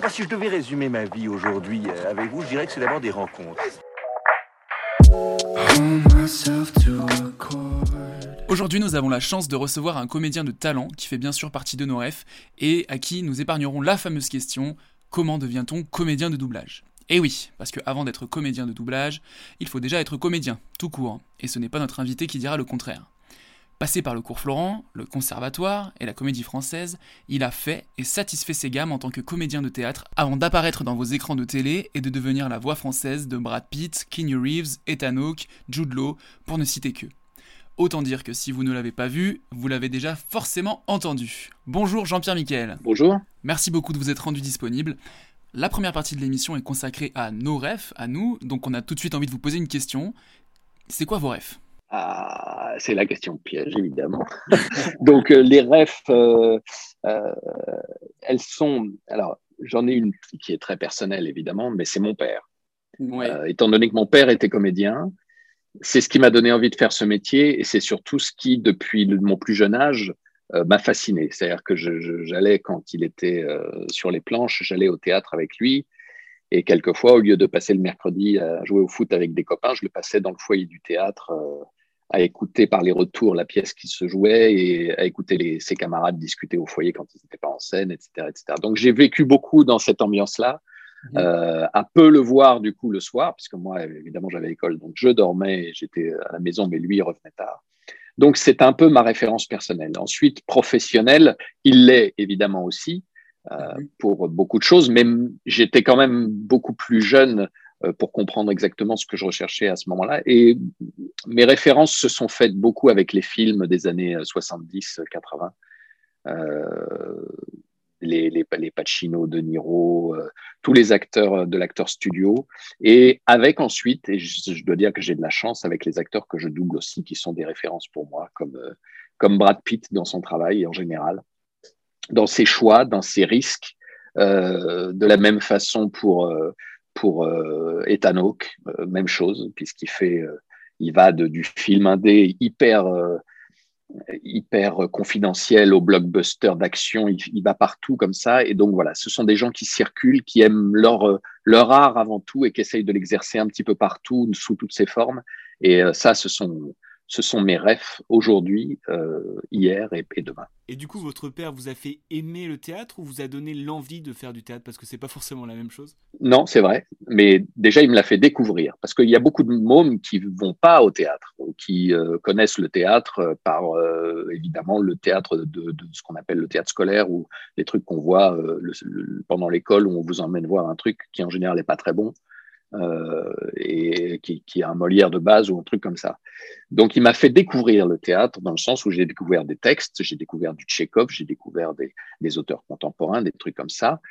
Moi, si je devais résumer ma vie aujourd'hui euh, avec vous, je dirais que c'est d'abord des rencontres. Aujourd'hui, nous avons la chance de recevoir un comédien de talent qui fait bien sûr partie de nos refs et à qui nous épargnerons la fameuse question comment devient-on comédien de doublage? Et oui, parce que avant d'être comédien de doublage, il faut déjà être comédien, tout court, et ce n'est pas notre invité qui dira le contraire. Passé par le cours Florent, le conservatoire et la comédie française, il a fait et satisfait ses gammes en tant que comédien de théâtre avant d'apparaître dans vos écrans de télé et de devenir la voix française de Brad Pitt, Keanu Reeves, Ethan Hawke, Jude Law, pour ne citer que. Autant dire que si vous ne l'avez pas vu, vous l'avez déjà forcément entendu. Bonjour Jean-Pierre Miquel. Bonjour. Merci beaucoup de vous être rendu disponible. La première partie de l'émission est consacrée à nos refs, à nous, donc on a tout de suite envie de vous poser une question. C'est quoi vos refs? Ah, c'est la question piège, évidemment. Donc, euh, les refs, euh, euh, elles sont. Alors, j'en ai une qui est très personnelle, évidemment, mais c'est mon père. étant donné que mon père était comédien, c'est ce qui m'a donné envie de faire ce métier et c'est surtout ce qui, depuis mon plus jeune âge, m'a fasciné. C'est-à-dire que j'allais, quand il était sur les planches, j'allais au théâtre avec lui. Et quelquefois, au lieu de passer le mercredi à jouer au foot avec des copains, je le passais dans le foyer du théâtre à écouter par les retours la pièce qui se jouait et à écouter ses camarades discuter au foyer quand ils n'étaient pas en scène, etc. etc. Donc j'ai vécu beaucoup dans cette ambiance-là, mhm. euh, à peu le voir du coup le soir, puisque moi évidemment j'avais école, donc je dormais, j'étais à la maison, mais lui il revenait tard. Donc c'est un peu ma référence personnelle. Ensuite, professionnel, il l'est évidemment aussi. Euh, mhm. pour beaucoup de choses, mais j'étais quand même beaucoup plus jeune pour comprendre exactement ce que je recherchais à ce moment-là. Et mes références se sont faites beaucoup avec les films des années 70-80. Euh, euh, les, les, les, Pacino, De Niro, tous les acteurs de l'acteur studio, et avec ensuite, et je, dois dire que j'ai de la chance avec les acteurs que je double aussi, qui sont des références pour moi, comme, comme Brad Pitt dans son travail en général, dans ses choix, dans ses risques, de la même façon pour pour euh, Ethan Hawke, euh, même chose, puisqu'il fait, euh, il va de, du film indé hyper, hyper confidentiel au blockbuster d'action, il, va partout comme ça. Et donc voilà, ce sont des gens qui circulent, qui aiment leur, leur art avant tout et qui essayent de l'exercer un petit peu partout, sous toutes ses formes. Et ça, ce sont, ce sont mes rêves aujourd'hui, hier et, et demain. Et du coup, votre père vous a fait aimer le théâtre ou vous a donné l'envie de faire du théâtre Parce que c'est pas forcément la même chose? Non, c'est vrai. Mais déjà, il me l'a fait découvrir. Parce qu'il y a beaucoup de mômes qui vont pas au théâtre, qui euh, connaissent le théâtre euh, par, euh, évidemment, le théâtre de, ce qu'on appelle le théâtre scolaire ou les trucs qu'on voit pendant l'école où on vous emmène voir un truc qui, en général, n'est pas très bon. Euh, et qui, a un Molière de base ou un truc comme ça. Donc, il m'a fait découvrir le théâtre dans le sens où j'ai découvert des textes, j'ai découvert du Tchékov, j'ai découvert des, auteurs contemporains, des trucs comme ça,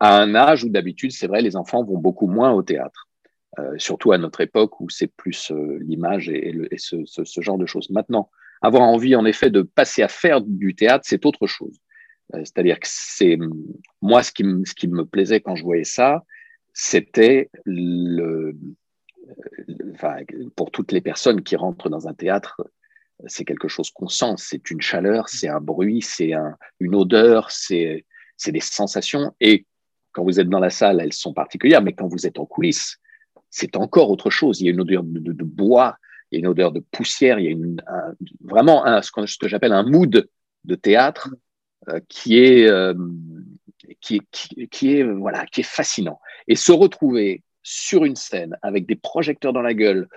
à un âge où d'habitude, c'est vrai, les enfants vont beaucoup moins au théâtre. Euh, surtout à notre époque où c'est plus euh, l'image et, ce, genre de choses. Maintenant, avoir envie en effet de passer à faire du théâtre, c'est autre chose. C'est-à-dire que c'est moi ce qui me plaisait quand je voyais ça, c'était le, enfin, pour toutes les personnes qui rentrent dans un théâtre, c'est quelque chose qu'on sent, c'est une chaleur, c'est un bruit, c'est un, une odeur, c'est des sensations. Et quand vous êtes dans la salle, elles sont particulières, mais quand vous êtes en coulisses, c'est encore autre chose. Il y a une odeur de, bois, il y a une odeur de poussière, il y a une, vraiment un, ce que, que j'appelle un mood de théâtre euh, qui est euh, qui, est voilà qui est fascinant. Et se retrouver sur une scène avec des projecteurs dans la gueule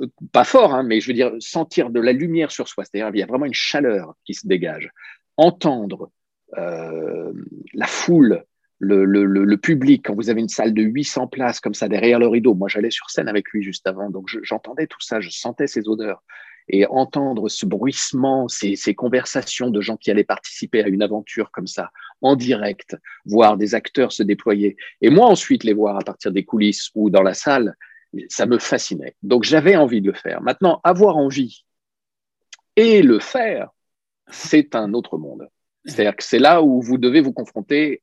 euh, pas fort hein, mais je veux dire sentir de la lumière sur soi c'est-à-dire il y a vraiment une chaleur qui se dégage. Entendre euh, la foule le, le, le, public, quand vous avez une salle de 800 places comme ça derrière le rideau, moi j'allais sur scène avec lui juste avant, donc j'entendais tout ça, je sentais ces odeurs. Et entendre ce bruissement, ces, conversations de gens qui allaient participer à une aventure comme ça, en direct, voir des acteurs se déployer, et moi ensuite les voir à partir des coulisses ou dans la salle, ça me fascinait. Donc j'avais envie de le faire. Maintenant, avoir envie et le faire, c'est un autre monde. C'est-à-dire que c'est là où vous devez vous confronter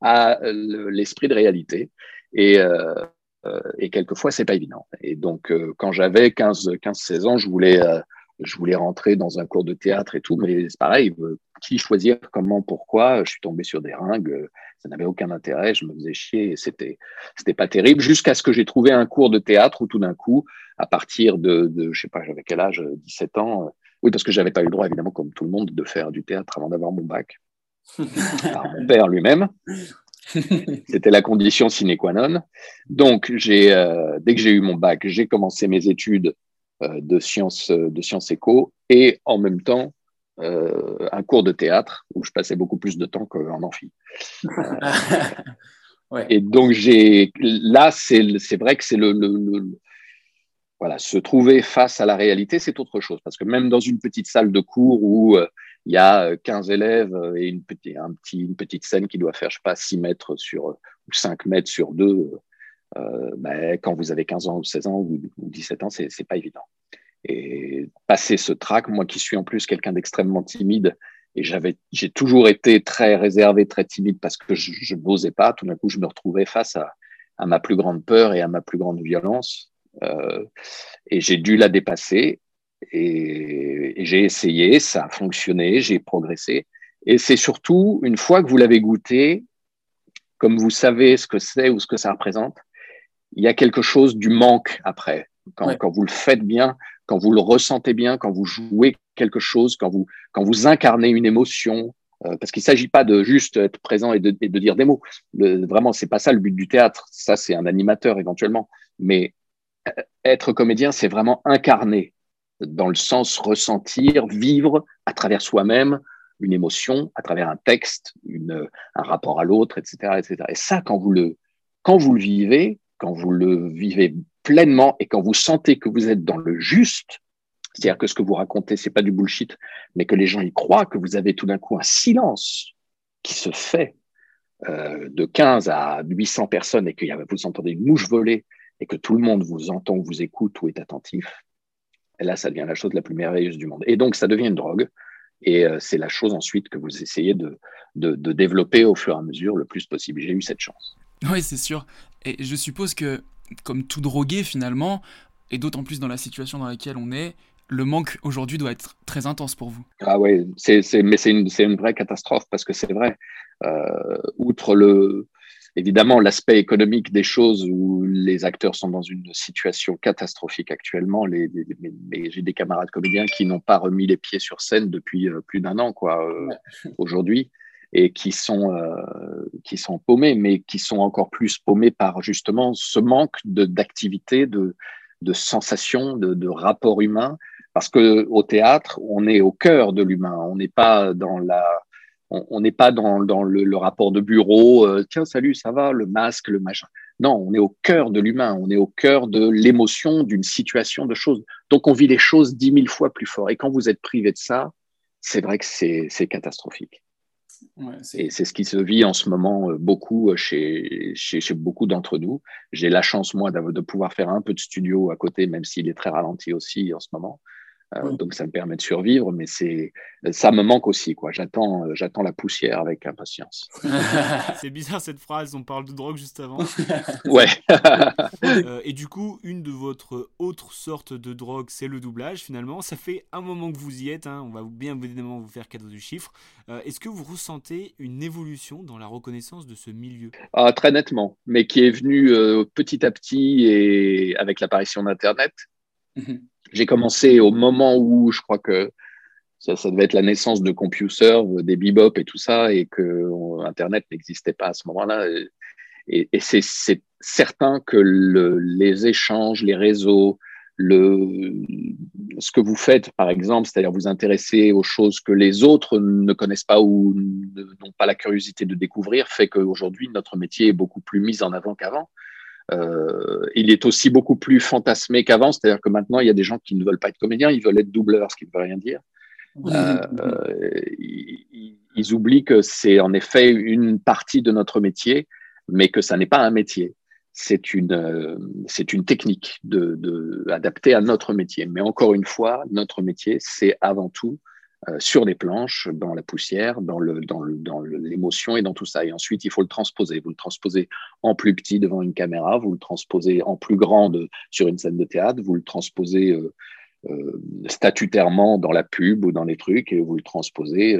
à l'esprit de réalité. Et, euh, euh, et quelquefois, c'est pas évident. Et donc, euh, quand j'avais 15, 15, 16 ans, je voulais, euh, je voulais rentrer dans un cours de théâtre et tout, mais c'est pareil, qui choisir, comment, pourquoi, je suis tombé sur des ringues, ça n'avait aucun intérêt, je me faisais chier, et c'était, c'était pas terrible, jusqu'à ce que j'ai trouvé un cours de théâtre où tout d'un coup, à partir de, de je sais pas, j'avais quel âge, 17 ans, oui, parce que j'avais pas eu le droit, évidemment, comme tout le monde, de faire du théâtre avant d'avoir mon bac. par mon père lui-même. C'était la condition sine qua non. Donc, j'ai, euh, dès que j'ai eu mon bac, j'ai commencé mes études euh, de sciences de sciences éco et en même temps euh, un cours de théâtre où je passais beaucoup plus de temps qu'en amphi. ouais. Et donc, j'ai là, c'est, c'est vrai que c'est le, le, le, voilà, se trouver face à la réalité, c'est autre chose. Parce que même dans une petite salle de cours où il y a 15 élèves et une, petite, scène qui doit faire, je sais pas, 6 mètres sur, ou 5 mètres sur 2, euh, ben, quand vous avez 15 ans ou 16 ans ou, 17 ans, c'est pas évident. Et passer ce trac, moi qui suis en plus quelqu'un d'extrêmement timide, et j'avais, j'ai toujours été très réservé, très timide parce que je, n'osais pas. Tout d'un coup, je me retrouvais face à, ma plus grande peur et à ma plus grande violence. Euh, et j'ai dû la dépasser. Et, et j'ai essayé, ça a fonctionné, j'ai progressé. Et c'est surtout, une fois que vous l'avez goûté, comme vous savez ce que c'est ou ce que ça représente, il y a quelque chose du manque après. Quand, quand, vous le faites bien, quand vous le ressentez bien, quand vous jouez quelque chose, quand vous, quand vous incarnez une émotion, euh, parce qu'il ne s'agit pas de juste être présent et de, et de dire des mots. Le, vraiment, c'est pas ça le but du théâtre. Ça, c'est un animateur éventuellement. Mais euh, être comédien, c'est vraiment incarner dans le sens ressentir, vivre à travers soi-même une émotion, à travers un texte, une, un rapport à l'autre, etc., etc. Et ça, quand vous le, quand vous le vivez, quand vous le vivez pleinement et quand vous sentez que vous êtes dans le juste, c'est-à-dire que ce que vous racontez, c'est pas du bullshit, mais que les gens y croient, que vous avez tout d'un coup un silence qui se fait euh, de 15 à 800 personnes et que vous entendez une mouche voler et que tout le monde vous entend, vous écoute ou est attentif, là, ça devient la chose la plus merveilleuse du monde. Et donc, ça devient une drogue. Et euh, c'est la chose ensuite que vous essayez de, de, de, développer au fur et à mesure le plus possible. J'ai eu cette chance. Oui, c'est sûr. Et je suppose que, comme tout drogué finalement, et d'autant plus dans la situation dans laquelle on est, le manque aujourd'hui doit être très intense pour vous. Ah oui, mais c'est une, une, vraie catastrophe parce que c'est vrai. Euh, outre le, évidemment l'aspect économique des choses où les acteurs sont dans une situation catastrophique actuellement. Les, j'ai des camarades comédiens qui n'ont pas remis les pieds sur scène depuis euh, plus d'un an, quoi, euh, aujourd'hui, et qui sont euh, qui sont paumés, mais qui sont encore plus paumés par justement ce manque d'activité, de de sensations, de, de rapport humain, parce que au théâtre, on est au cœur de l'humain, on n'est pas dans la on n'est pas dans, dans le, le, rapport de bureau, euh, tiens, salut, ça va, le masque, le machin. Non, on est au cœur de l'humain, on est au cœur de l'émotion, d'une situation, de choses. Donc, on vit les choses dix mille fois plus fort. Et quand vous êtes privé de ça, c'est vrai que c'est catastrophique. Ouais, et c'est ce qui se vit en ce moment euh, beaucoup euh, chez, chez, chez beaucoup d'entre nous. J'ai la chance, moi, de pouvoir faire un peu de studio à côté, même s'il est très ralenti aussi en ce moment. Euh, donc ça me permet de survivre, mais c'est ça me manque aussi quoi. J'attends euh, j'attends la poussière avec impatience. c'est bizarre cette phrase. On parle de drogue juste avant. ouais. euh, et du coup, une de votre autre sorte de drogue, c'est le doublage. Finalement, ça fait un moment que vous y êtes. Hein. On va bien évidemment vous faire cadeau du chiffre. Euh, Est-ce que vous ressentez une évolution dans la reconnaissance de ce milieu? Ah, Très nettement, mais qui est venue petit à petit et avec l'apparition d'Internet. J'ai commencé au moment où je crois que ça, ça, devait être la naissance de CompuServe, des Bebop et tout ça, et que Internet n'existait pas à ce moment-là. Et, c'est certain que le, les échanges, les réseaux, le, ce que vous faites, par exemple, c'est-à-dire vous intéresser aux choses que les autres ne connaissent pas ou n'ont pas la curiosité de découvrir, fait qu'aujourd'hui, notre métier est beaucoup plus mis en avant qu'avant. Il est aussi beaucoup plus fantasmé qu'avant, c'est-à-dire que maintenant, il y a des gens qui ne veulent pas être comédiens, ils veulent être doubleurs, ce qui ne veut rien dire. Ils, ils, oublient que c'est en effet une partie de notre métier, mais que ça n'est pas un métier c'est une, euh, c'est une technique de, de, adaptée à notre métier. Mais encore une fois, notre métier, c'est avant tout euh, sur des planches, dans la poussière, dans, le, dans, le, dans l'émotion et dans tout ça. Et ensuite, il faut le transposer. Vous le transposez en plus petit devant une caméra, vous le transposez en plus grande sur une scène de théâtre, vous le transposez euh, euh statutairement dans la pub ou dans les trucs, et vous le transposez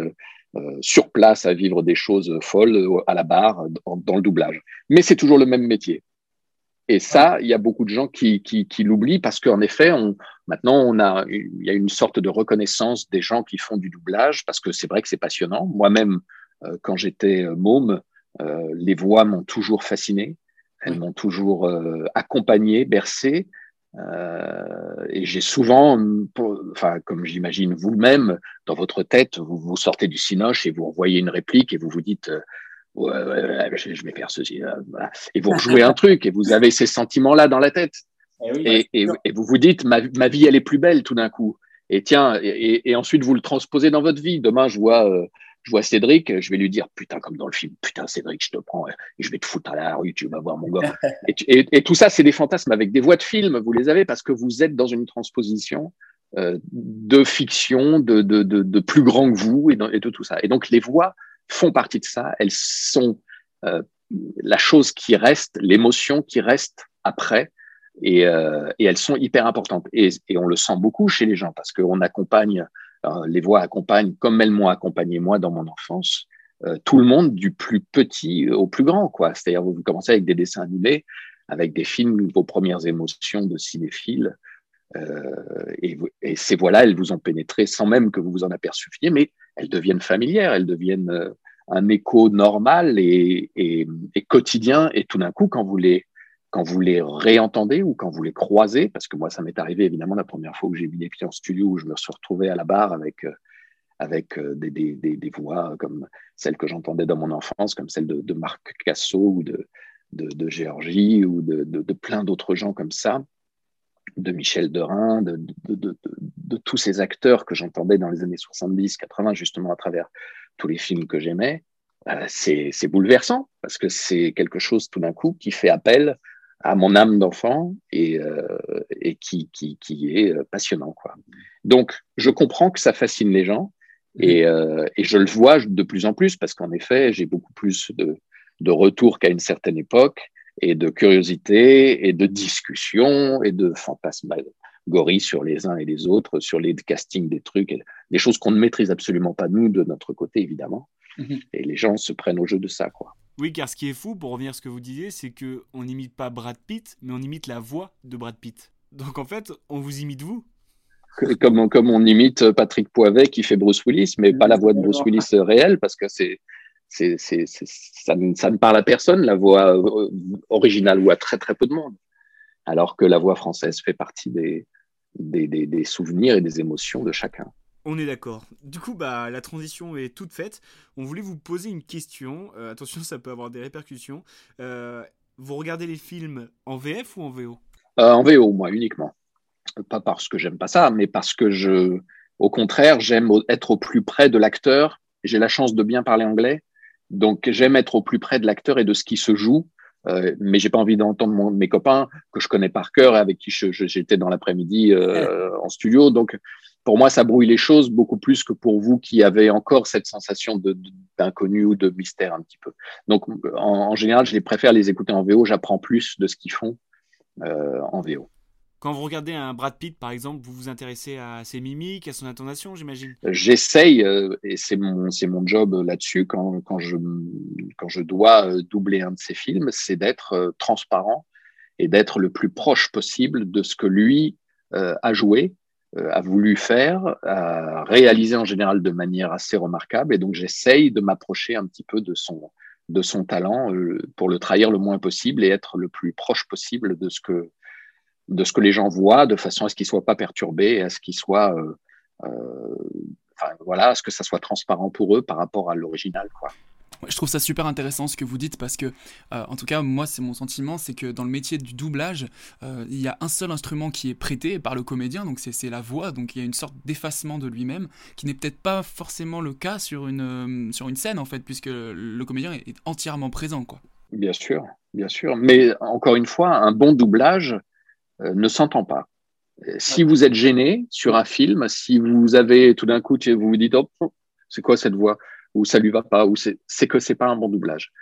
euh, sur place à vivre des choses folles à la barre dans le doublage. Mais c'est toujours le même métier. Et ça, il y a beaucoup de gens qui, qui, qui l'oublient parce qu'en effet, on, maintenant, on a, il y a une sorte de reconnaissance des gens qui font du doublage parce que c'est vrai que c'est passionnant. Moi-même, euh, quand j'étais euh, môme, euh, les voix m'ont toujours fasciné. Elles m'ont toujours euh, accompagné, bercé. et j'ai souvent, enfin, comme j'imagine vous-même, dans votre tête, vous vous sortez du cinoche et vous envoyez une réplique et vous vous dites ouais, je, vais faire ceci. Et vous rejouez un truc et vous avez ces sentiments-là dans la tête. Eh et, vous vous dites, ma, vie, elle est plus belle tout d'un coup. Et tiens, et, ensuite vous le transposez dans votre vie. Demain, je vois, euh, je vois Cédric, je vais lui dire, putain, comme dans le film, putain, Cédric, je te prends, et je vais te foutre à la rue, tu vas voir mon gars. et, tout ça, c'est des fantasmes avec des voix de film, vous les avez parce que vous êtes dans une transposition euh, de fiction, de, de, de, plus grand que vous et, et de tout ça. Et donc, les voix, font partie de ça. Elles sont euh, la chose qui reste, l'émotion qui reste après. Et, euh, elles sont hyper importantes. Et, on le sent beaucoup chez les gens parce qu'on accompagne, euh, les voix accompagnent, comme elles m'ont accompagné moi dans mon enfance, tout le monde du plus petit au plus grand. quoi. C'est-à-dire, vous commencez avec des dessins animés, avec des films, vos premières émotions de cinéphile. Euh, et, ces voix-là, elles vous ont pénétré sans même que vous vous en aperceviez, mais elles deviennent familières, elles deviennent euh, un écho normal et, quotidien. Et tout d'un coup, quand vous les quand vous les réentendez ou quand vous les croisez, parce que moi, ça m'est arrivé évidemment la première fois que j'ai vu des pieds en studio où je me suis retrouvé à la barre avec euh, avec des, des, des, voix comme celles que j'entendais dans mon enfance, comme celle de, de Marc Casso ou de, de, de Géorgie ou de, de plein d'autres gens comme ça de Michel Derain, de, de, de, de tous ces acteurs que j'entendais dans les années 70, 80, justement à travers tous les films que j'aimais, euh, c'est bouleversant parce que c'est quelque chose tout d'un coup qui fait appel à mon âme d'enfant et, euh, et qui, qui, qui, est euh, passionnant. Quoi. Donc, je comprends que ça fascine les gens et, euh, et je le vois de plus en plus parce qu'en effet, j'ai beaucoup plus de, de retours qu'à une certaine époque et de curiosité et de discussion et de fantasmagorie sur les uns et les autres, sur les castings des trucs, des choses qu'on ne maîtrise absolument pas nous de notre côté évidemment. Mhm. Et les gens se prennent au jeu de ça, quoi. Oui, car ce qui est fou, pour revenir à ce que vous disiez, c'est que on n'imite pas Brad Pitt, mais on imite la voix de Brad Pitt. Donc en fait, on vous imite vous. Comme, comme on imite Patrick Poivet qui fait Bruce Willis, mais pas la voix de Bruce Willis réelle, parce que c'est c'est, c'est, ça, ne, ça, ne, parle à personne, la voix euh, originale, ou à très très peu de monde. Alors que la voix française fait partie des, des, des, des souvenirs et des émotions de chacun. On est d'accord. Du coup, bah, la transition est toute faite. On voulait vous poser une question. Euh, attention, ça peut avoir des répercussions. Euh, vous regardez les films en VF ou en VO En VO, moi, uniquement. Pas parce que j'aime pas ça, mais parce que je, au contraire, j'aime être au plus près de l'acteur. J'ai la chance de bien parler anglais. Donc j'aime être au plus près de l'acteur et de ce qui se joue, euh, mais j'ai pas envie d'entendre mes copains que je connais par cœur et avec qui j'étais dans l'après-midi euh, en studio. Donc pour moi, ça brouille les choses beaucoup plus que pour vous qui avez encore cette sensation d'inconnu ou de mystère un petit peu. Donc en, général, je les préfère les écouter en VO. J'apprends plus de ce qu'ils font euh, en VO. Quand vous regardez un Brad Pitt, par exemple, vous vous intéressez à ses mimiques, à son intonation, j'imagine J'essaye, euh, et c'est mon, mon job là-dessus, quand, quand, je, quand je dois euh, doubler un de ses films, c'est d'être euh, transparent et d'être le plus proche possible de ce que lui a joué, a voulu faire, a réalisé en général de manière assez remarquable. Et donc, j'essaye de m'approcher un petit peu de son, de son talent pour le trahir le moins possible et être le plus proche possible de ce que de ce que les gens voient, de façon à ce qu'ils soient pas perturbés, à ce qu'ils soient, euh, euh, enfin, voilà, à ce que ça soit transparent pour eux par rapport à l'original, quoi. je trouve ça super intéressant ce que vous dites parce que, euh, en tout cas, moi, c'est mon sentiment, c'est que dans le métier du doublage, euh, il y a un seul instrument qui est prêté par le comédien, donc c'est la voix, donc il y a une sorte d'effacement de lui-même qui n'est peut-être pas forcément le cas sur une, sur une scène en fait, puisque le, comédien est, entièrement présent, quoi. Bien sûr, bien sûr, mais encore une fois, un bon doublage ne s'entend pas. Si vous êtes gêné sur un film, si vous avez tout d'un coup, vous vous dites, oh, c'est quoi cette voix? Ou ça lui va pas Ou c'est que c'est pas un bon doublage.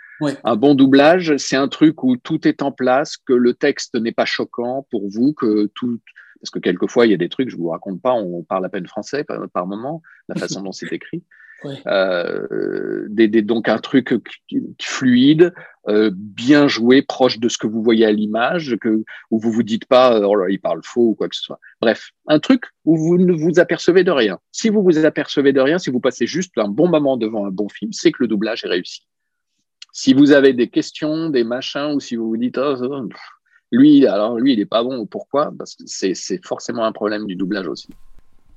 Un bon doublage, c'est un truc où tout est en place, que le texte n'est pas choquant pour vous, que tout. Parce que quelquefois, il y a des trucs, je vous raconte pas, on parle à peine français par, par moment, la façon dont c'est écrit. Euh, des, donc un truc fluide, euh, bien joué, proche de ce que vous voyez à l'image, où vous vous dites pas oh là, il parle faux ou quoi que ce soit. Bref, un truc où vous ne vous apercevez de rien. Si vous vous apercevez de rien, si vous passez juste un bon moment devant un bon film, c'est que le doublage est réussi. Si vous avez des questions, des machins, ou si vous vous dites oh, lui, alors lui, il est pas bon ou pourquoi, parce que c'est forcément un problème du doublage aussi.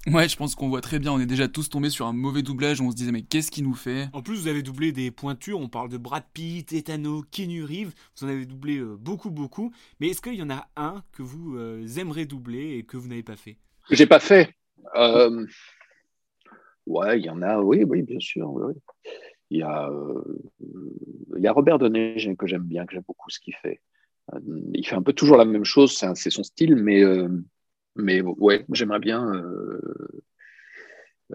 Ouais, je pense qu'on voit très bien. On est déjà tous tombés sur un mauvais doublage. Où on se disait, mais qu'est-ce qu'il nous fait? En plus, vous avez doublé des pointures. On parle de Brad Pitt, Etano, Keanu Reeves. Vous en avez doublé euh, beaucoup, beaucoup. Mais est-ce qu'il y en a un que vous euh, aimeriez doubler et que vous n'avez pas fait? Que j'ai pas fait euh, Ouais, il y en a. Oui, oui, bien sûr. Il y a, il y a Robert Donet que j'aime bien, que j'aime beaucoup ce qu'il fait. Il fait un peu toujours la même chose. C'est son style, mais mais ouais, j'aimerais bien euh,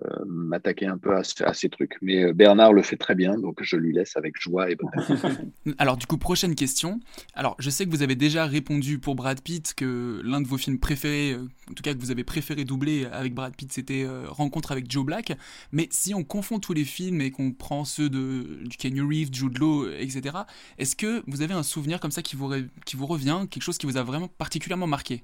euh, m'attaquer un peu à, ces trucs. Mais euh, Bernard le fait très bien, donc je lui laisse avec joie et bonheur. Alors du coup, prochaine question. Alors je sais que vous avez déjà répondu pour Brad Pitt que l'un de vos films préférés, en tout cas que vous avez préféré doubler avec Brad Pitt, c'était Rencontre avec Joe Black. Mais si on confond tous les films et qu'on prend ceux de du Kenny Reeves, Jude Law, etc., est-ce que vous avez un souvenir comme ça qui vous, qui vous revient, quelque chose qui vous a vraiment particulièrement marqué?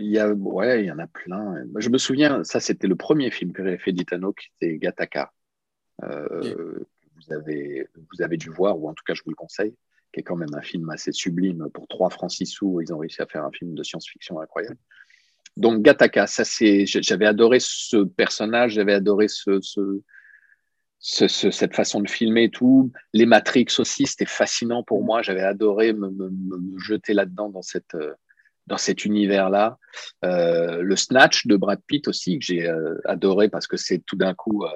Il y a, ouais, il y en a plein. Je me souviens, ça c'était le premier film que j'avais fait d'Itano, qui était Gataka. Euh, vous, avez, vous avez dû voir, ou en tout cas je vous le conseille, qui est quand même un film assez sublime. Pour 3 francs 6 sous, ils ont réussi à faire un film de science-fiction incroyable. Donc Gataka, ça c'est, j'avais adoré ce personnage, j'avais adoré ce, ce, cette façon de filmer et tout. Les Matrix aussi, c'était fascinant pour moi. J'avais adoré me, me, me jeter là-dedans dans cette dans cet univers-là. Euh, le Snatch de Brad Pitt aussi, que j'ai euh, adoré parce que c'est tout d'un coup euh,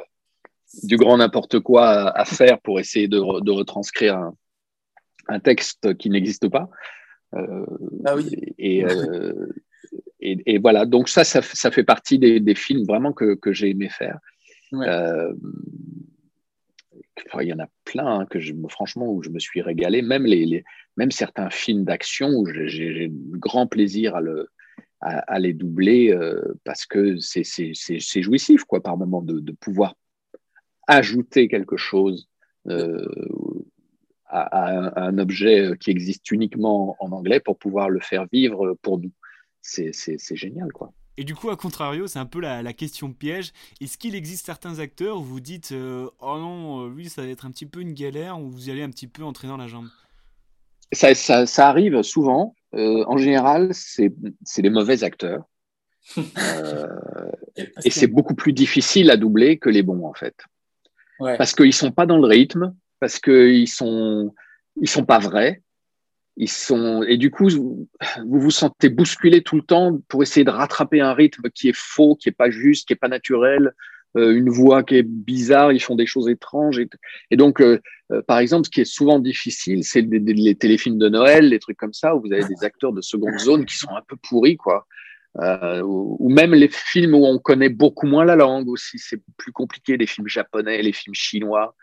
du grand n'importe quoi à, faire pour essayer de, retranscrire un, texte qui n'existe pas. ah oui. Et, et, voilà, donc ça, ça, fait partie des, films vraiment que, que j'ai aimé faire. il y en a plein hein, que je, franchement où je me suis régalé, même les même certains films d'action j'ai grand plaisir à, le, à, les doubler euh, parce que c'est jouissif, quoi, par moment, de, pouvoir ajouter quelque chose euh, à, un, objet qui existe uniquement en anglais pour pouvoir le faire vivre pour nous. C'est génial, quoi. Et du coup, à contrario, c'est un peu la, question piège. Est-ce qu'il existe certains acteurs où vous dites euh, Oh non, lui, ça va être un petit peu une galère, ou vous y allez un petit peu entrer dans la jambe? Ça, ça, ça, arrive souvent. Euh, en général, c'est des mauvais acteurs. Euh, et c'est beaucoup plus difficile à doubler que les bons, en fait. Ouais. Parce qu'ils sont pas dans le rythme, parce qu'ils sont, ils sont pas vrais. Ils sont, et du coup, vous vous sentez bousculé tout le temps pour essayer de rattraper un rythme qui est faux, qui est pas juste, qui est pas naturel, une voix qui est bizarre, ils font des choses étranges. Et, donc, euh, euh, par exemple, ce qui est souvent difficile, c'est les téléfilms de Noël, les trucs comme ça, où vous avez des acteurs de seconde zone qui sont un peu pourris, quoi. ou, même les films où on connaît beaucoup moins la langue aussi, c'est plus compliqué, les films japonais, les films chinois.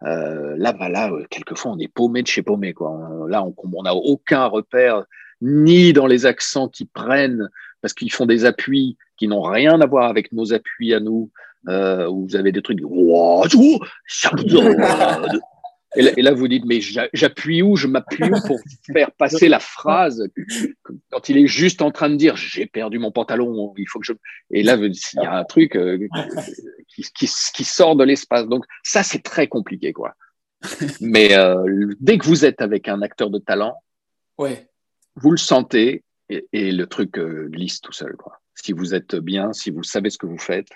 là, bah là, quelquefois, on est paumé de chez paumé. Quoi. là, on n'a aucun repère, ni dans les accents qu'ils prennent, parce qu'ils font des appuis qui n'ont rien à voir avec nos appuis à nous, euh, où vous avez des trucs. Et là, vous dites, mais j'appuie où? Je m'appuie où pour faire passer la phrase quand il est juste en train de dire j'ai perdu mon pantalon, il faut que je. Et là, il y a un truc euh, qui, qui, sort de l'espace. Donc, ça, c'est très compliqué, quoi. Mais euh, dès que vous êtes avec un acteur de talent, ouais. vous le sentez et, et le truc glisse tout seul, quoi. Si vous êtes bien, si vous savez ce que vous faites,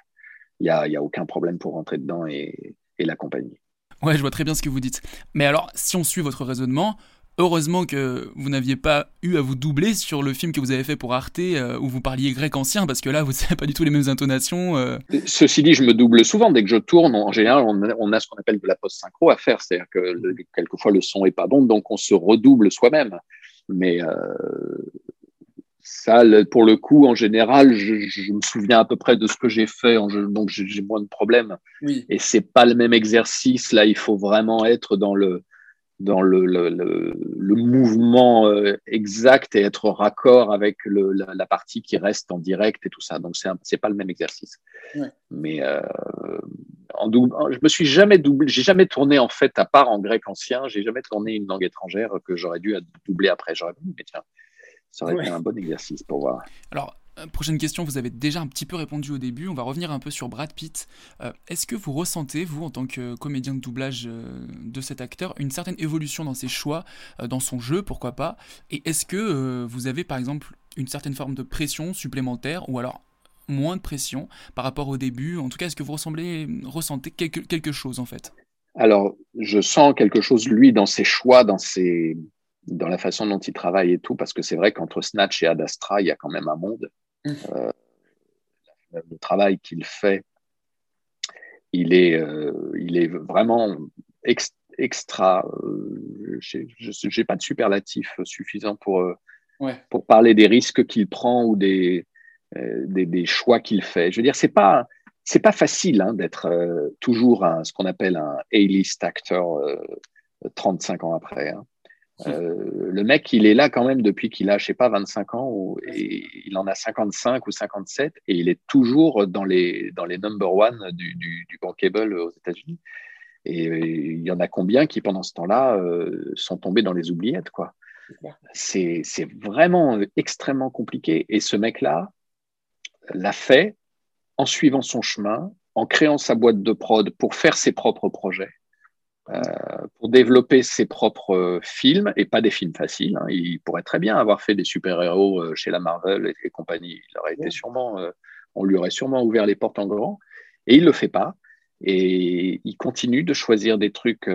il n'y a, y a, aucun problème pour rentrer dedans et, et l'accompagner. Ouais, je vois très bien ce que vous dites. Mais alors, si on suit votre raisonnement, heureusement que vous n'aviez pas eu à vous doubler sur le film que vous avez fait pour Arte euh, où vous parliez grec ancien, parce que là, vous n'avez pas du tout les mêmes intonations. Euh. Ceci dit, je me double souvent. Dès que je tourne, en général, on a, ce qu'on appelle de la post-synchro à faire. C'est-à-dire que quelquefois, le son est pas bon, donc on se redouble soi-même. Mais euh, ça, pour le coup, en général, je, me souviens à peu près de ce que j'ai fait, donc j'ai moins de problèmes. Oui. Et c'est pas le même exercice. Là, il faut vraiment être dans le dans le, le, le, mouvement euh, exact et être raccord avec la, la, partie qui reste en direct et tout ça. Donc, c'est n'est pas le même exercice. Ouais. Mais euh, en double, je me suis jamais doublé, j'ai jamais tourné en fait, à part en grec ancien, j'ai jamais tourné une langue étrangère que j'aurais dû doubler après. J'aurais mais tiens, ça aurait été un bon exercice pour voir. Alors, euh, prochaine question, vous avez déjà un petit peu répondu au début, on va revenir un peu sur Brad Pitt. Euh, est-ce que vous ressentez, vous, en tant que comédien de doublage euh, de cet acteur, une certaine évolution dans ses choix, dans son jeu, pourquoi pas? Et est-ce que vous avez, par exemple, une certaine forme de pression supplémentaire, ou alors moins de pression par rapport au début? En tout cas, est-ce que vous ressemblez, ressentez quelque, quelque chose, en fait? Alors, je sens quelque chose, lui, dans ses choix, dans ses dans la façon dont il travaille et tout, parce que c'est vrai qu'entre Snatch et Ad Astra, il y a quand même un monde. Mmh. Euh, le travail qu'il fait, il est, euh, il est vraiment extra. Euh, je n'ai pas de superlatif suffisant pour, pour parler des risques qu'il prend ou des, des, des choix qu'il fait. Je veux dire, c'est pas c'est pas facile hein, d'être toujours un, ce qu'on appelle un A-list actor 35 ans après. Hein. Euh, le mec, il est là quand même depuis qu'il a, je sais pas, 25 ans, et il en a 55 ou 57, et il est toujours dans les, dans les number one du, du, bankable aux États-Unis. Et il y en a combien qui, pendant ce temps-là, euh, sont tombés dans les oubliettes, quoi? C'est vraiment extrêmement compliqué. Et ce mec-là l'a fait en suivant son chemin, en créant sa boîte de prod pour faire ses propres projets. Euh, pour développer ses propres films, et pas des films faciles. Hein. Il pourrait très bien avoir fait des super-héros euh, chez la Marvel et, compagnie. Il aurait été sûrement, euh, on lui aurait sûrement ouvert les portes en grand, et il le fait pas. Et il continue de choisir des trucs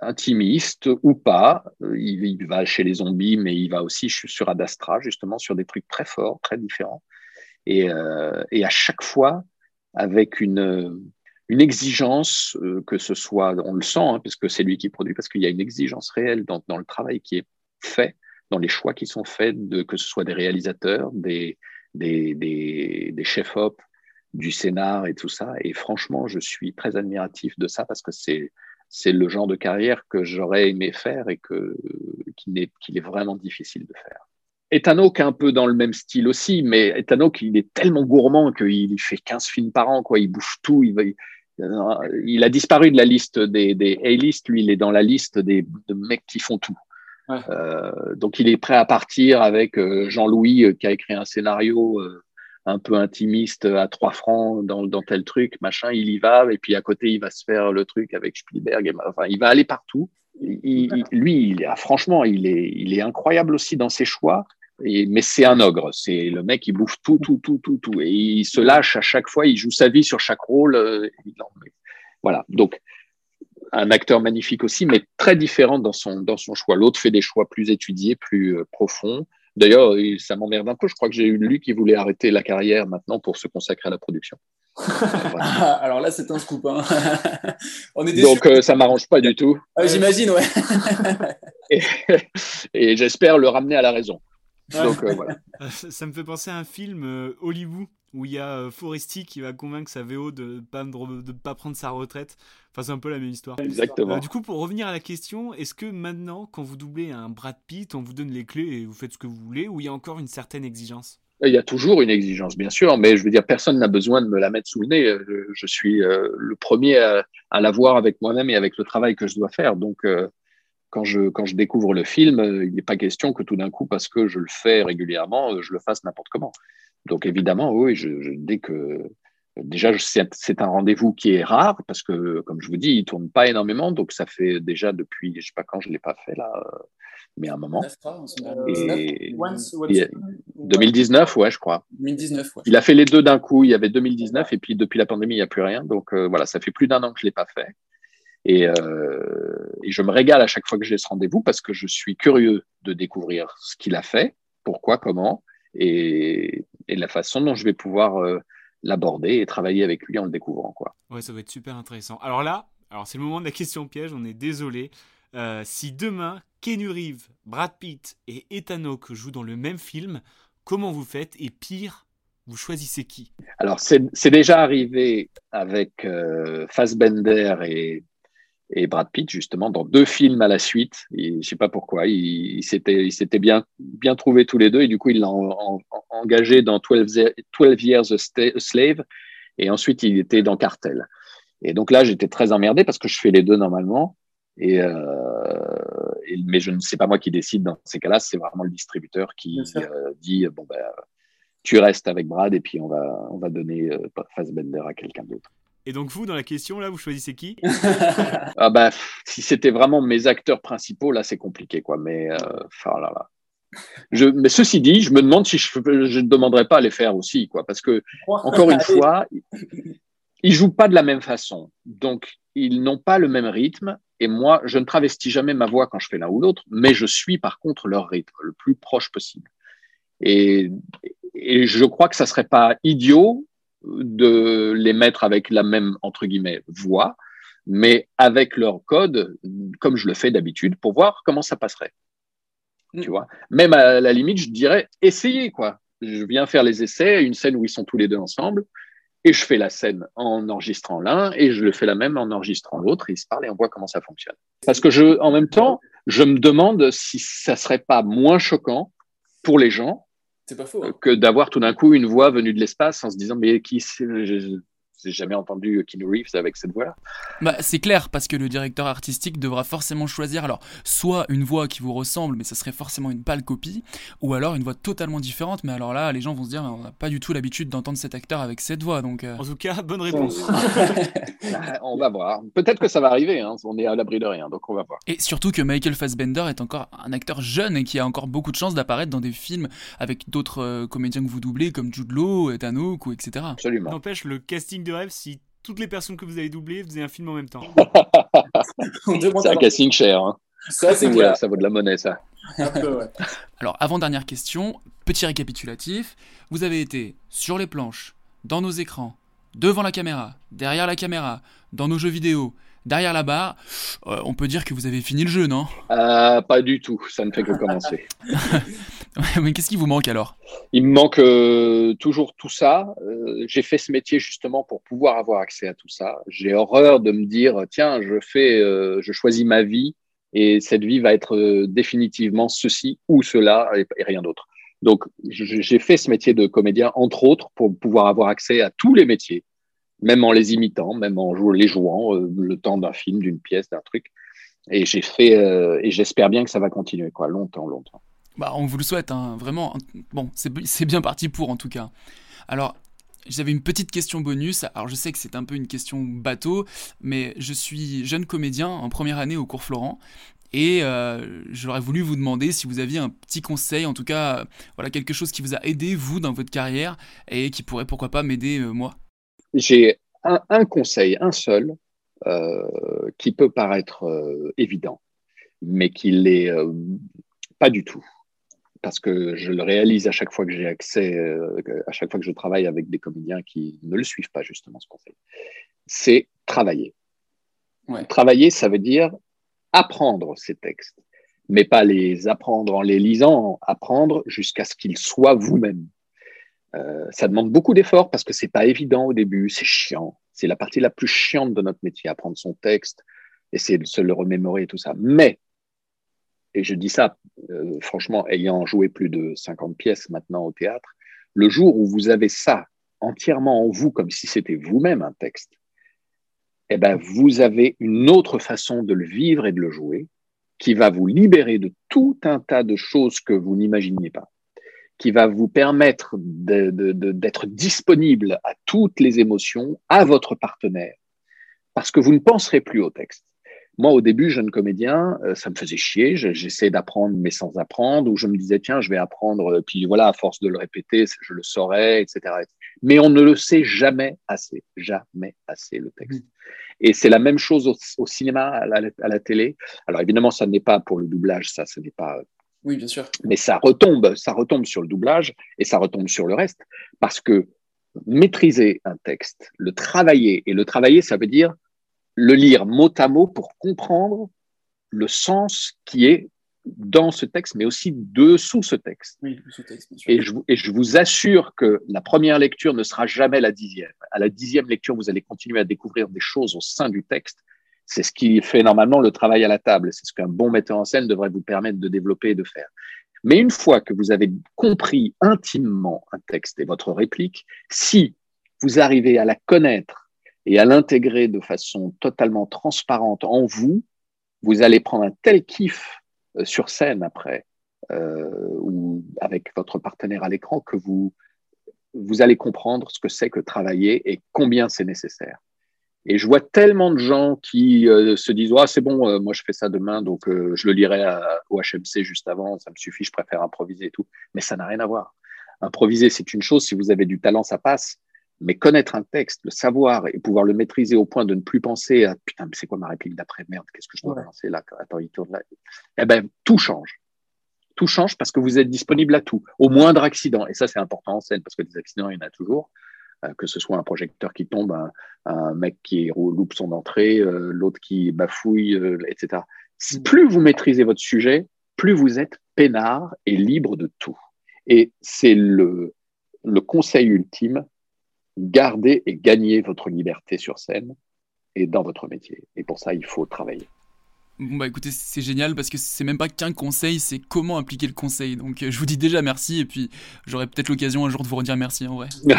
intimistes ou pas. Il, il, va chez les zombies, mais il va aussi sur Adastra, justement, sur des trucs très forts, très différents. Et, et à chaque fois, avec une une exigence, euh, que ce soit, on le sent, hein, parce c'est lui qui produit, parce qu'il y a une exigence réelle dans, le travail qui est fait, dans les choix qui sont faits, que ce soit des réalisateurs, des, chefs-op, du scénar et tout ça. Et franchement, je suis très admiratif de ça parce que c'est le genre de carrière que j'aurais aimé faire et que est, qu'il est vraiment difficile de faire. Est un peu dans le même style aussi, mais Etano il est tellement gourmand qu'il fait 15 films par an, quoi. Il bouffe tout, il, va, il a disparu de la liste des, des A-list, lui, il est dans la liste des de mecs qui font tout. Euh, donc il est prêt à partir avec euh, Jean-Louis euh, qui a écrit un scénario un peu intimiste à trois francs dans, dans, tel truc, machin, il y va, et puis à côté il va se faire le truc avec Spielberg, enfin il va aller partout. Il, lui, il, franchement, il est, il est incroyable aussi dans ses choix mais c'est un ogre. C'est le mec, il bouffe tout, tout, tout, tout, tout. Et il se lâche à chaque fois. Il joue sa vie sur chaque rôle. Euh, voilà. Donc, un acteur magnifique aussi, mais très différent dans son, dans son choix. L'autre fait des choix plus étudiés, plus euh, profonds. D'ailleurs, ça m'emmerde un peu. Je crois que j'ai eu lui qui voulait arrêter la carrière maintenant pour se consacrer à la production. Alors là, c'est un scoop. Hein. On est Donc, euh, ça m'arrange pas du tout. Ah, j'imagine, ouais. et j'espère le ramener à la raison. Donc, euh, voilà. Ça me fait penser à un film euh, Hollywood où il y a euh, Foresti qui va convaincre sa VO de ne pas, de pas prendre sa retraite. Enfin, c'est un peu la même histoire. Exactement. du coup, pour revenir à la question, est-ce que maintenant, quand vous doublez un Brad Pitt, on vous donne les clés et vous faites ce que vous voulez, ou il y a encore une certaine exigence? Il y a toujours une exigence, bien sûr, mais je veux dire, personne n'a besoin de me la mettre sous le nez. Je, suis le premier à, à l'avoir avec moi-même et avec le travail que je dois faire. Donc, quand je, quand je découvre le film, euh, il n'est pas question que tout d'un coup, parce que je le fais régulièrement, euh, je le fasse n'importe comment. Donc évidemment, oui, je, dès que déjà c'est un rendez-vous qui est rare parce que, comme je vous dis, il tourne pas énormément, donc ça fait déjà depuis, je sais pas quand je l'ai pas fait là, euh, mais un moment. Et, 2019, ouais, je crois. 2019, ouais. Il a fait les deux d'un coup. Il y avait 2019 et puis depuis la pandémie, il n'y a plus rien. Donc voilà, ça fait plus d'un an que je l'ai pas fait. Et, euh, et, je me régale à chaque fois que j'ai ce rendez-vous parce que je suis curieux de découvrir ce qu'il a fait, pourquoi, comment, et, et, la façon dont je vais pouvoir euh, l'aborder et travailler avec lui en le découvrant. Quoi. Ouais, ça va être super intéressant. Alors là, alors c'est le moment de la question piège, on est désolé. Euh, si demain, Keanu Reeves, Brad Pitt et Ethan Hawke jouent dans le même film, comment vous faites Et pire, vous choisissez qui? Alors, c'est déjà arrivé avec Fassbender et, et, Brad Pitt, justement, dans deux films à la suite. je ne sais pas pourquoi. Ils il s'étaient bien, bien trouvés tous les deux et du coup, il l'a engagé dans 12, 12 Years a Slave et ensuite, il était dans Cartel. Et donc là, j'étais très emmerdé parce que je fais les deux normalement. Et, euh, et, mais je ne sais pas moi qui décide dans ces cas-là, c'est vraiment le distributeur qui euh, dit bon ben tu restes avec Brad et puis on va on va donner euh, Fassbender à quelqu'un d'autre. Et donc vous dans la question là, vous choisissez qui? Ah bah si c'était vraiment mes acteurs principaux là, c'est compliqué quoi. Mais euh, oh là là. Je, mais ceci dit, je me demande si je ne demanderais pas à les faire aussi quoi, parce que encore une fois, ils jouent pas de la même façon, donc ils n'ont pas le même rythme et moi, je ne travestis jamais ma voix quand je fais l'un ou l'autre, mais je suis par contre leur rythme le plus proche possible. Et, et je crois que ça serait pas idiot de les mettre avec la même, entre guillemets, voix, mais avec leur code, comme je le fais d'habitude, pour voir comment ça passerait. Mm. Tu vois? Même à la limite, je dirais, essayez, quoi. Je viens faire les essais, une scène où ils sont tous les deux ensemble et je fais la scène en enregistrant l'un et je le fais la même en enregistrant l'autre. Ils se parlent et on voit comment ça fonctionne. Parce que je, en même temps, je me demande si ça serait pas moins choquant pour les gens pas faux, hein. que d'avoir tout d'un coup une voix venue de l'espace en se disant mais qui j'ai jamais entendu Keanu Reeves avec cette voix-là. Bah, c'est clair, parce que le directeur artistique devra forcément choisir alors soit une voix qui vous ressemble, mais ça serait forcément une pâle copie, ou alors une voix totalement différente, mais alors là, les gens vont se dire, on n'a pas du tout l'habitude d'entendre cet acteur avec cette voix. Donc, euh. En tout cas, bonne réponse. Bah, on va voir. Peut-être que ça va arriver, hein. on est à l'abri de rien, donc on va voir. Et surtout que Michael Fassbender est encore un acteur jeune et qui a encore beaucoup de chances d'apparaître dans des films avec d'autres euh, comédiens que vous doublez, comme Jude Law, Ethan Hawke, etc. Absolument. N'empêche, le casting de rêve si toutes les personnes que vous avez doublées faisaient un film en même temps. c'est un casting cher. Hein. Ça, c'est Ça vaut de la monnaie, ça. Alors, avant-dernière question, petit récapitulatif. Vous avez été sur les planches, dans nos écrans, devant la caméra, derrière la caméra, dans nos jeux vidéo, derrière la barre, euh, on peut dire que vous avez fini le jeu, non? Euh, Pas du tout, ça ne fait que commencer. Mais qu'est-ce qui vous manque alors? Il me manque euh, toujours tout ça. J'ai fait ce métier justement pour pouvoir avoir accès à tout ça. J'ai horreur de me dire, tiens, je fais, je choisis ma vie et cette vie va être définitivement ceci ou cela et, rien d'autre. Donc, j'ai fait ce métier de comédien, entre autres, pour pouvoir avoir accès à tous les métiers même en les imitant, même en les jouant, euh, le temps d'un film, d'une pièce, d'un truc. Et j'ai fait, euh, et j'espère bien que ça va continuer, quoi, longtemps, longtemps. Bah, on vous le souhaite, hein, vraiment. Bon, c'est bien parti pour, en tout cas. Alors, j'avais une petite question bonus. Alors, je sais que c'est un peu une question bateau, mais je suis jeune comédien en première année au cours Florent. Et euh, j'aurais voulu vous demander si vous aviez un petit conseil, en tout cas, voilà, quelque chose qui vous a aidé, vous, dans votre carrière, et qui pourrait, pourquoi pas, m'aider, moi j'ai un, conseil, un seul, euh, qui peut paraître euh, évident, mais qui l'est euh, pas du tout. Parce que je le réalise à chaque fois que j'ai accès, à chaque fois que je travaille avec des comédiens qui ne le suivent pas justement ce conseil. C'est travailler. Travailler, ça veut dire apprendre ces textes, mais pas les apprendre en les lisant, apprendre jusqu'à ce qu'ils soient vous-même. Euh, ça demande beaucoup d'efforts parce que c'est pas évident au début, c'est chiant. C'est la partie la plus chiante de notre métier, apprendre son texte, essayer de se le remémorer et tout ça. Mais, et je dis ça euh, franchement, ayant joué plus de 50 pièces maintenant au théâtre, le jour où vous avez ça entièrement en vous, comme si c'était vous-même un texte, eh ben, vous avez une autre façon de le vivre et de le jouer qui va vous libérer de tout un tas de choses que vous n'imaginiez pas qui va vous permettre d'être disponible à toutes les émotions, à votre partenaire, parce que vous ne penserez plus au texte. Moi, au début, jeune comédien, euh, ça me faisait chier. J'essayais d'apprendre, mais sans apprendre, ou je me disais, tiens, je vais apprendre, puis voilà, à force de le répéter, je le saurais, etc. mais on ne le sait jamais assez, jamais assez le texte. Et c'est la même chose au, cinéma, à la, télé. Alors évidemment, ça n'est pas pour le doublage, ça, ce n'est pas. Oui, bien sûr. Mais ça retombe, ça retombe sur le doublage et ça retombe sur le reste, parce que maîtriser un texte, le travailler, et le travailler, ça veut dire le lire mot à mot pour comprendre le sens qui est dans ce texte, mais aussi dessous ce texte. Oui, texte et, je, et, je, vous assure que la première lecture ne sera jamais la dixième. À la dixième lecture, vous allez continuer à découvrir des choses au sein du texte. C'est ce qui fait normalement le travail à la table. C'est ce qu'un bon metteur en scène devrait vous permettre de développer et de faire. Mais une fois que vous avez compris intimement un texte et votre réplique, si vous arrivez à la connaître et à l'intégrer de façon totalement transparente en vous, vous allez prendre un tel kiff euh, sur scène après euh, ou avec votre partenaire à l'écran que vous, vous allez comprendre ce que c'est que travailler et combien c'est nécessaire. Et je vois tellement de gens qui euh, se disent ah, c'est bon, moi je fais ça demain, donc je le lirai au HMC juste avant, ça me suffit, je préfère improviser et tout. Mais ça n'a rien à voir. Improviser, c'est une chose, si vous avez du talent, ça passe. Mais connaître un texte, le savoir et pouvoir le maîtriser au point de ne plus penser à putain, mais c'est quoi ma réplique d'après Merde, qu'est-ce que je dois lancer là Attends, il tourne là. Eh ben, tout change. Tout change parce que vous êtes disponible à tout, au moindre accident. Et ça, c'est important en scène parce que des accidents, il y en a toujours. Euh, que ce soit un projecteur qui tombe, un, mec qui loupe son entrée, euh, l'autre qui bafouille, euh, etc. Mm. Plus vous maîtrisez votre sujet, plus vous êtes peinard et libre de tout. Et c'est le, le conseil ultime, gardez et gagnez votre liberté sur scène et dans votre métier. Et pour ça, il faut travailler. Bon bah écoutez, c'est génial parce que c'est même pas qu'un conseil, c'est comment appliquer le conseil. Donc euh, je vous dis déjà merci et puis j'aurai peut-être l'occasion un jour de vous redire merci en vrai.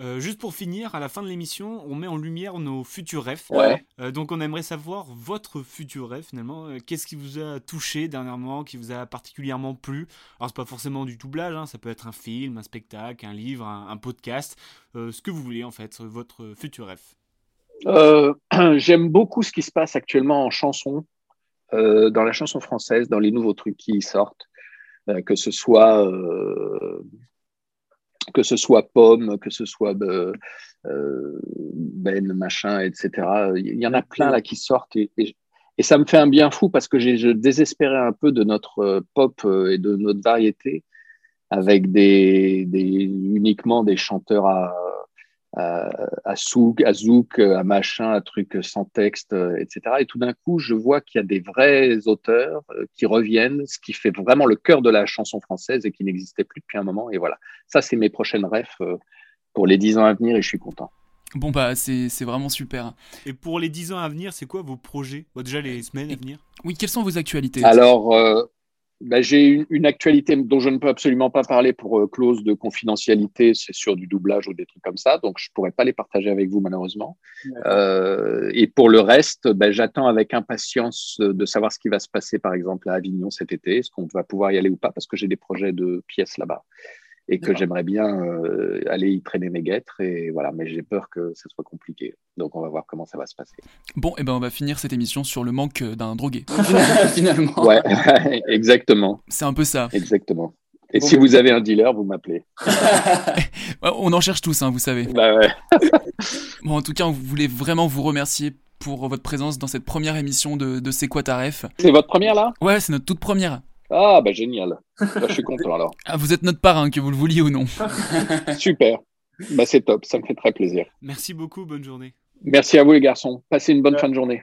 Euh, juste pour finir, à la fin de l'émission, on met en lumière nos futurs rêves. Ouais. Euh, donc on aimerait savoir votre futur rêve finalement. Qu'est-ce qui vous a touché dernièrement, qui vous a particulièrement plu? Alors c'est pas forcément du doublage, hein, ça peut être un film, un spectacle, un livre, un, un podcast, ce que vous voulez en fait, votre futur rêve. Euh, j'aime beaucoup ce qui se passe actuellement en chanson, euh, dans la chanson française, dans les nouveaux trucs qui sortent, euh, que ce soit que ce soit Pomme, que ce soit Ben machin, etc. Il y en a plein là qui sortent et, ça me fait un bien fou parce que j'ai désespéré un peu de notre pop et de notre variété avec uniquement des chanteurs à à, souk, à zouk, à machin, à truc sans texte, euh, etc. Et tout d'un coup, je vois qu'il y a des vrais auteurs euh, qui reviennent, ce qui fait vraiment le cœur de la chanson française et qui n'existait plus depuis un moment. Et voilà, ça, c'est mes prochaines rêves euh, pour les dix ans à venir et je suis content. Bon bah c'est vraiment super. Et pour les dix ans à venir, c'est quoi vos projets? Déjà les semaines à venir? Oui, quelles sont vos actualités? Alors, bah, j'ai une, actualité dont je ne peux absolument pas parler pour euh, clause de confidentialité, c'est sur du doublage ou des trucs comme ça, donc je ne pourrais pas les partager avec vous malheureusement. Euh, et pour le reste, bah, j'attends avec impatience de savoir ce qui va se passer par exemple à Avignon cet été, est-ce qu'on va pouvoir y aller ou pas, parce que j'ai des projets de pièces là-bas et que j'aimerais bien euh, aller y traîner mes guêtres. Et voilà, mais j'ai peur que ça soit compliqué. Donc on va voir comment ça va se passer. Bon, et eh ben on va finir cette émission sur le manque d'un drogué. Finalement. Ouais, exactement. C'est un peu ça. Exactement. Et si vous avez un dealer, vous m'appelez. on en cherche tous, hein, vous savez. Bah ouais. bon, en tout cas, on voulait vraiment vous remercier pour votre présence dans cette première émission de, de C'est quoi ta ref? C'est votre première là? Ouais, c'est notre toute première. Ah, bah génial. Bah, je suis content alors. Ah, vous êtes notre parrain, que vous le vouliez ou non. Super. Bah, c'est top, ça me fait très plaisir. Merci beaucoup, bonne journée. Merci à vous les garçons. Passez une bonne fin de journée.